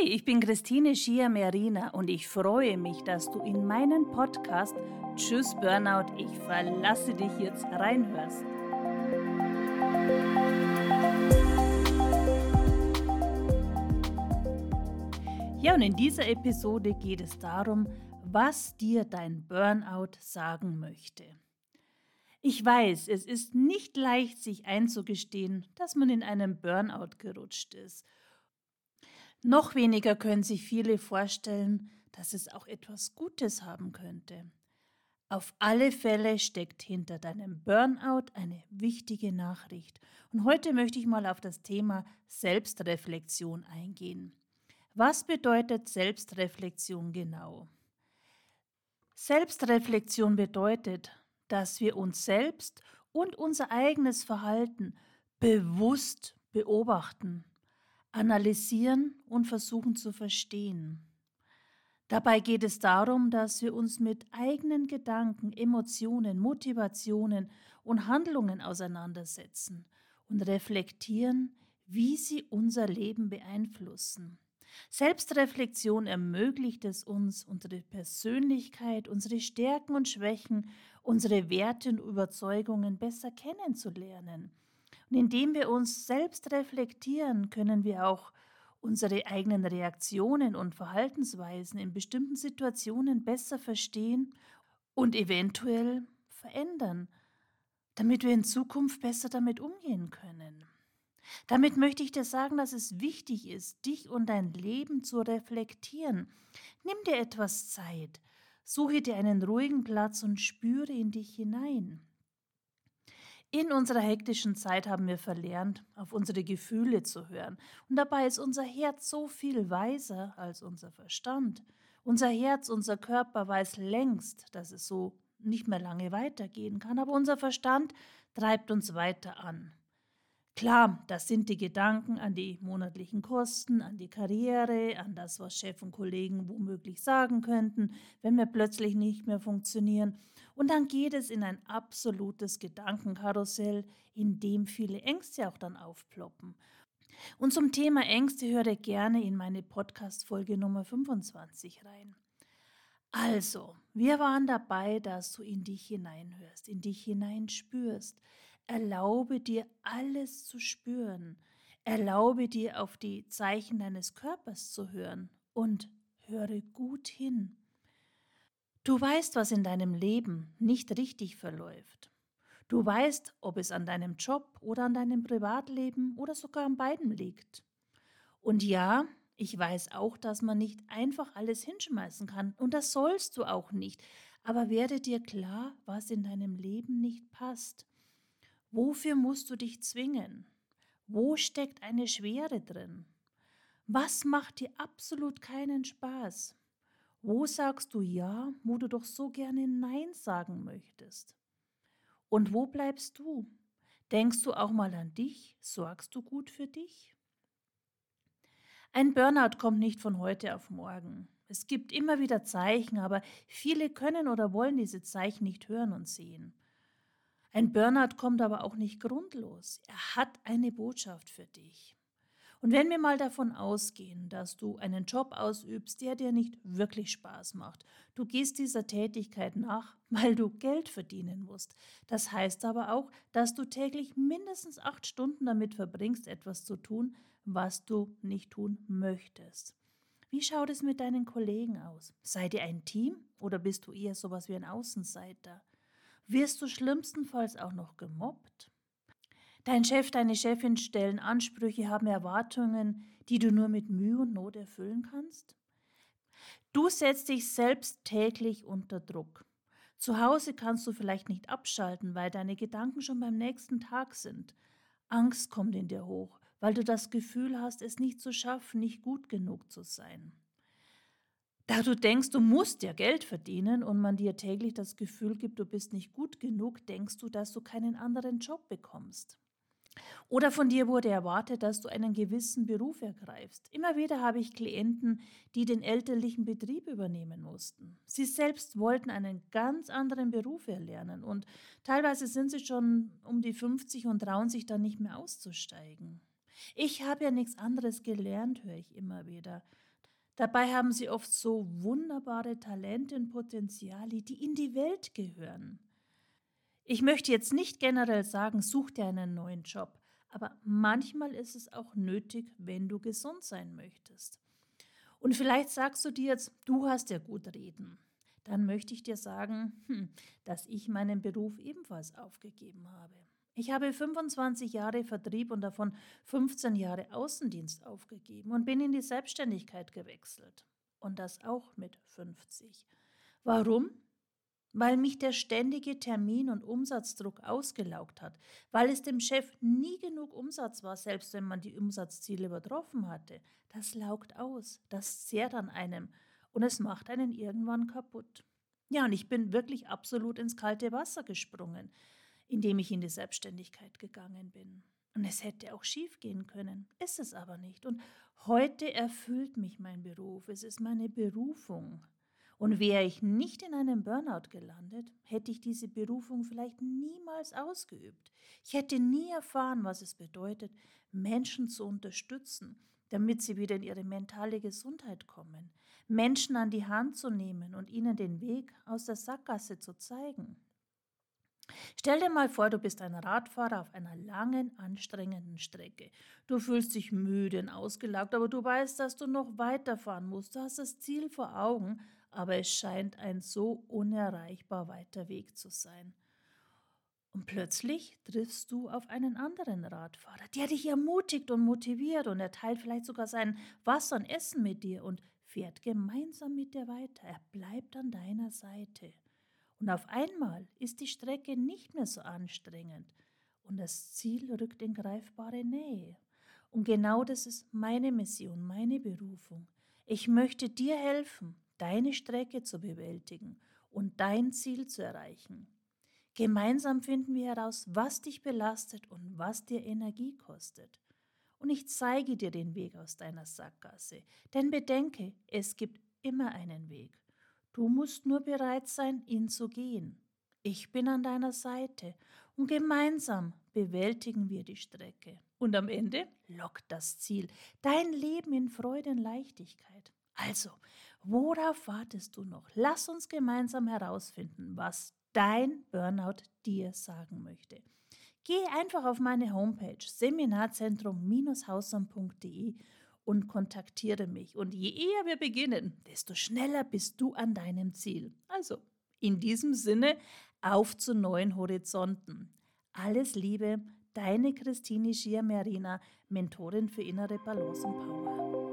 Hi, ich bin Christine Schier-Merina und ich freue mich, dass du in meinen Podcast Tschüss Burnout, ich verlasse dich jetzt reinhörst. Ja, und in dieser Episode geht es darum, was dir dein Burnout sagen möchte. Ich weiß, es ist nicht leicht, sich einzugestehen, dass man in einem Burnout gerutscht ist – noch weniger können sich viele vorstellen, dass es auch etwas Gutes haben könnte. Auf alle Fälle steckt hinter deinem Burnout eine wichtige Nachricht. Und heute möchte ich mal auf das Thema Selbstreflexion eingehen. Was bedeutet Selbstreflexion genau? Selbstreflexion bedeutet, dass wir uns selbst und unser eigenes Verhalten bewusst beobachten analysieren und versuchen zu verstehen. Dabei geht es darum, dass wir uns mit eigenen Gedanken, Emotionen, Motivationen und Handlungen auseinandersetzen und reflektieren, wie sie unser Leben beeinflussen. Selbstreflexion ermöglicht es uns, unsere Persönlichkeit, unsere Stärken und Schwächen, unsere Werte und Überzeugungen besser kennenzulernen und indem wir uns selbst reflektieren, können wir auch unsere eigenen Reaktionen und Verhaltensweisen in bestimmten Situationen besser verstehen und eventuell verändern, damit wir in Zukunft besser damit umgehen können. Damit möchte ich dir sagen, dass es wichtig ist, dich und dein Leben zu reflektieren. Nimm dir etwas Zeit, suche dir einen ruhigen Platz und spüre in dich hinein. In unserer hektischen Zeit haben wir verlernt, auf unsere Gefühle zu hören. Und dabei ist unser Herz so viel weiser als unser Verstand. Unser Herz, unser Körper weiß längst, dass es so nicht mehr lange weitergehen kann, aber unser Verstand treibt uns weiter an. Klar, das sind die Gedanken an die monatlichen Kosten, an die Karriere, an das, was Chef und Kollegen womöglich sagen könnten, wenn wir plötzlich nicht mehr funktionieren. Und dann geht es in ein absolutes Gedankenkarussell, in dem viele Ängste auch dann aufploppen. Und zum Thema Ängste höre gerne in meine Podcast-Folge Nummer 25 rein. Also, wir waren dabei, dass du in dich hineinhörst, in dich hineinspürst. Erlaube dir alles zu spüren. Erlaube dir auf die Zeichen deines Körpers zu hören und höre gut hin. Du weißt, was in deinem Leben nicht richtig verläuft. Du weißt, ob es an deinem Job oder an deinem Privatleben oder sogar an beiden liegt. Und ja, ich weiß auch, dass man nicht einfach alles hinschmeißen kann, und das sollst du auch nicht, aber werde dir klar, was in deinem Leben nicht passt. Wofür musst du dich zwingen? Wo steckt eine Schwere drin? Was macht dir absolut keinen Spaß? Wo sagst du Ja, wo du doch so gerne Nein sagen möchtest? Und wo bleibst du? Denkst du auch mal an dich? Sorgst du gut für dich? Ein Burnout kommt nicht von heute auf morgen. Es gibt immer wieder Zeichen, aber viele können oder wollen diese Zeichen nicht hören und sehen. Ein Burnout kommt aber auch nicht grundlos. Er hat eine Botschaft für dich. Und wenn wir mal davon ausgehen, dass du einen Job ausübst, der dir nicht wirklich Spaß macht, du gehst dieser Tätigkeit nach, weil du Geld verdienen musst. Das heißt aber auch, dass du täglich mindestens acht Stunden damit verbringst, etwas zu tun, was du nicht tun möchtest. Wie schaut es mit deinen Kollegen aus? Seid ihr ein Team oder bist du eher sowas wie ein Außenseiter? Wirst du schlimmstenfalls auch noch gemobbt? Dein Chef, deine Chefin stellen Ansprüche, haben Erwartungen, die du nur mit Mühe und Not erfüllen kannst? Du setzt dich selbst täglich unter Druck. Zu Hause kannst du vielleicht nicht abschalten, weil deine Gedanken schon beim nächsten Tag sind. Angst kommt in dir hoch, weil du das Gefühl hast, es nicht zu schaffen, nicht gut genug zu sein. Da du denkst, du musst ja Geld verdienen und man dir täglich das Gefühl gibt, du bist nicht gut genug, denkst du, dass du keinen anderen Job bekommst. Oder von dir wurde erwartet, dass du einen gewissen Beruf ergreifst. Immer wieder habe ich Klienten, die den elterlichen Betrieb übernehmen mussten. Sie selbst wollten einen ganz anderen Beruf erlernen und teilweise sind sie schon um die 50 und trauen sich dann nicht mehr auszusteigen. Ich habe ja nichts anderes gelernt, höre ich immer wieder. Dabei haben sie oft so wunderbare Talente und Potenziale, die in die Welt gehören. Ich möchte jetzt nicht generell sagen, such dir einen neuen Job, aber manchmal ist es auch nötig, wenn du gesund sein möchtest. Und vielleicht sagst du dir jetzt, du hast ja gut reden. Dann möchte ich dir sagen, hm, dass ich meinen Beruf ebenfalls aufgegeben habe. Ich habe 25 Jahre Vertrieb und davon 15 Jahre Außendienst aufgegeben und bin in die Selbstständigkeit gewechselt. Und das auch mit 50. Warum? Weil mich der ständige Termin- und Umsatzdruck ausgelaugt hat, weil es dem Chef nie genug Umsatz war, selbst wenn man die Umsatzziele übertroffen hatte. Das laugt aus, das zehrt an einem und es macht einen irgendwann kaputt. Ja, und ich bin wirklich absolut ins kalte Wasser gesprungen indem ich in die Selbstständigkeit gegangen bin. Und es hätte auch schief gehen können, ist es aber nicht. Und heute erfüllt mich mein Beruf, es ist meine Berufung. Und wäre ich nicht in einem Burnout gelandet, hätte ich diese Berufung vielleicht niemals ausgeübt. Ich hätte nie erfahren, was es bedeutet, Menschen zu unterstützen, damit sie wieder in ihre mentale Gesundheit kommen, Menschen an die Hand zu nehmen und ihnen den Weg aus der Sackgasse zu zeigen. Stell dir mal vor, du bist ein Radfahrer auf einer langen, anstrengenden Strecke. Du fühlst dich müde und ausgelaugt, aber du weißt, dass du noch weiterfahren musst. Du hast das Ziel vor Augen, aber es scheint ein so unerreichbar weiter Weg zu sein. Und plötzlich triffst du auf einen anderen Radfahrer, der dich ermutigt und motiviert und er teilt vielleicht sogar sein Wasser und Essen mit dir und fährt gemeinsam mit dir weiter. Er bleibt an deiner Seite. Und auf einmal ist die Strecke nicht mehr so anstrengend und das Ziel rückt in greifbare Nähe. Und genau das ist meine Mission, meine Berufung. Ich möchte dir helfen, deine Strecke zu bewältigen und dein Ziel zu erreichen. Gemeinsam finden wir heraus, was dich belastet und was dir Energie kostet. Und ich zeige dir den Weg aus deiner Sackgasse. Denn bedenke, es gibt immer einen Weg. Du musst nur bereit sein, ihn zu gehen. Ich bin an deiner Seite und gemeinsam bewältigen wir die Strecke. Und am Ende lockt das Ziel, dein Leben in Freude und Leichtigkeit. Also, worauf wartest du noch? Lass uns gemeinsam herausfinden, was dein Burnout dir sagen möchte. Geh einfach auf meine Homepage seminarzentrum-hausam.de und kontaktiere mich. Und je eher wir beginnen, desto schneller bist du an deinem Ziel. Also, in diesem Sinne, auf zu neuen Horizonten. Alles Liebe, deine Christine Schier-Merina, Mentorin für innere Balance und Power.